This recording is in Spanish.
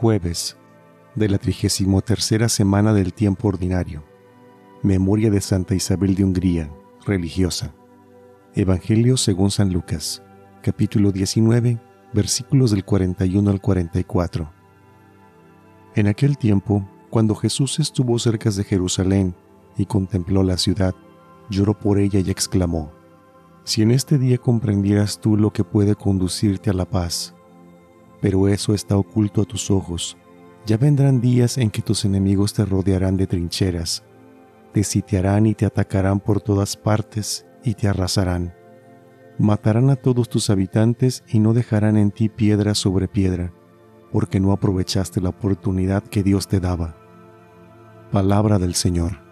jueves de la trigésimo tercera semana del tiempo ordinario. Memoria de Santa Isabel de Hungría, religiosa. Evangelio según San Lucas, capítulo 19, versículos del 41 al 44. En aquel tiempo, cuando Jesús estuvo cerca de Jerusalén y contempló la ciudad, lloró por ella y exclamó, Si en este día comprendieras tú lo que puede conducirte a la paz, pero eso está oculto a tus ojos, ya vendrán días en que tus enemigos te rodearán de trincheras, te sitiarán y te atacarán por todas partes y te arrasarán. Matarán a todos tus habitantes y no dejarán en ti piedra sobre piedra, porque no aprovechaste la oportunidad que Dios te daba. Palabra del Señor.